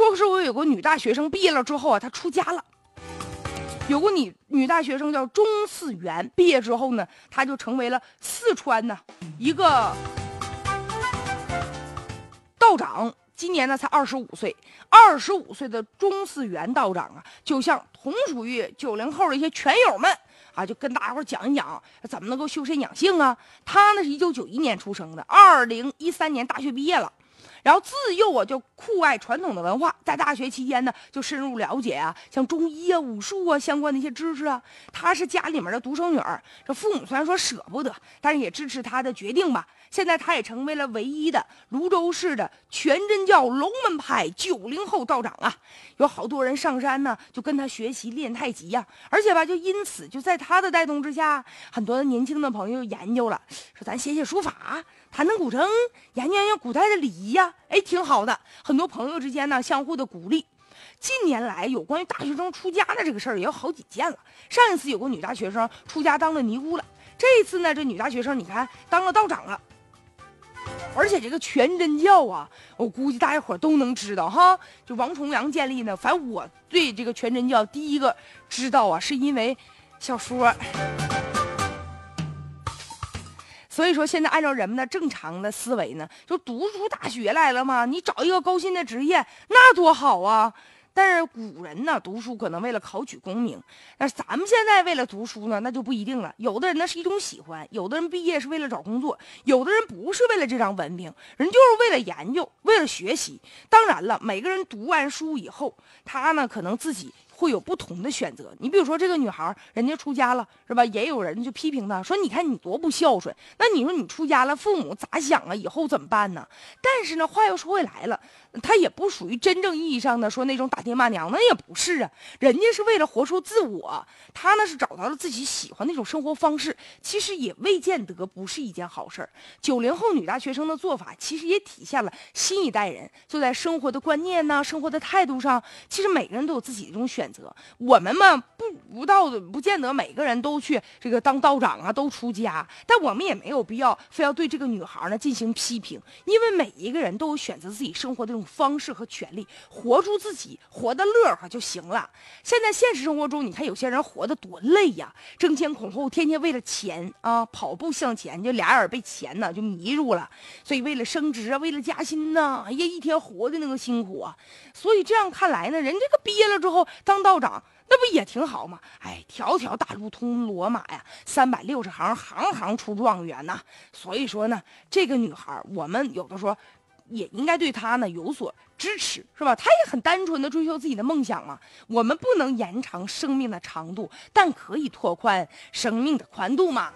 说是我有个女大学生毕业了之后啊，她出家了。有个女女大学生叫钟四元，毕业之后呢，她就成为了四川呢一个道长。今年呢才二十五岁，二十五岁的钟四元道长啊，就像同属于九零后的一些拳友们啊，就跟大家伙讲一讲怎么能够修身养性啊。他呢是一九九一年出生的，二零一三年大学毕业了。然后自幼啊就酷爱传统的文化，在大学期间呢就深入了解啊，像中医啊、武术啊相关的一些知识啊。她是家里面的独生女儿，这父母虽然说舍不得，但是也支持她的决定吧。现在她也成为了唯一的泸州市的全真教龙门派九零后道长啊。有好多人上山呢，就跟他学习练太极呀。而且吧，就因此就在他的带动之下，很多年轻的朋友研究了，说咱写写书法。弹弹古筝，研究研究古代的礼仪呀，哎，挺好的。很多朋友之间呢，相互的鼓励。近年来，有关于大学生出家的这个事儿也有好几件了。上一次有个女大学生出家当了尼姑了，这一次呢，这女大学生你看当了道长了。而且这个全真教啊，我估计大家伙都能知道哈。就王重阳建立呢，反正我对这个全真教第一个知道啊，是因为小说。所以说，现在按照人们的正常的思维呢，就读出大学来了嘛，你找一个高薪的职业，那多好啊！但是古人呢，读书可能为了考取功名，那咱们现在为了读书呢，那就不一定了。有的人那是一种喜欢，有的人毕业是为了找工作，有的人不是为了这张文凭，人就是为了研究，为了学习。当然了，每个人读完书以后，他呢可能自己。会有不同的选择。你比如说这个女孩，人家出家了，是吧？也有人就批评她说：“你看你多不孝顺。”那你说你出家了，父母咋想啊？以后怎么办呢？但是呢，话又说回来了，她也不属于真正意义上的说那种打爹骂娘，那也不是啊。人家是为了活出自我，她呢是找到了自己喜欢那种生活方式。其实也未见得不是一件好事儿。九零后女大学生的做法，其实也体现了新一代人就在生活的观念呐、生活的态度上，其实每个人都有自己的这种选。我们嘛不道的，不见得每个人都去这个当道长啊，都出家。但我们也没有必要非要对这个女孩呢进行批评，因为每一个人都有选择自己生活的这种方式和权利，活出自己，活得乐呵就行了。现在现实生活中，你看有些人活得多累呀，争先恐后，天天为了钱啊跑步向前，就俩眼被钱呢就迷住了。所以为了升职啊，为了加薪呐，哎呀，一天活的那个辛苦啊。所以这样看来呢，人这个毕业了之后当。道长那不也挺好吗？哎，条条大路通罗马呀，三百六十行，行行出状元呐。所以说呢，这个女孩，我们有的时候也应该对她呢有所支持，是吧？她也很单纯的追求自己的梦想嘛。我们不能延长生命的长度，但可以拓宽生命的宽度嘛。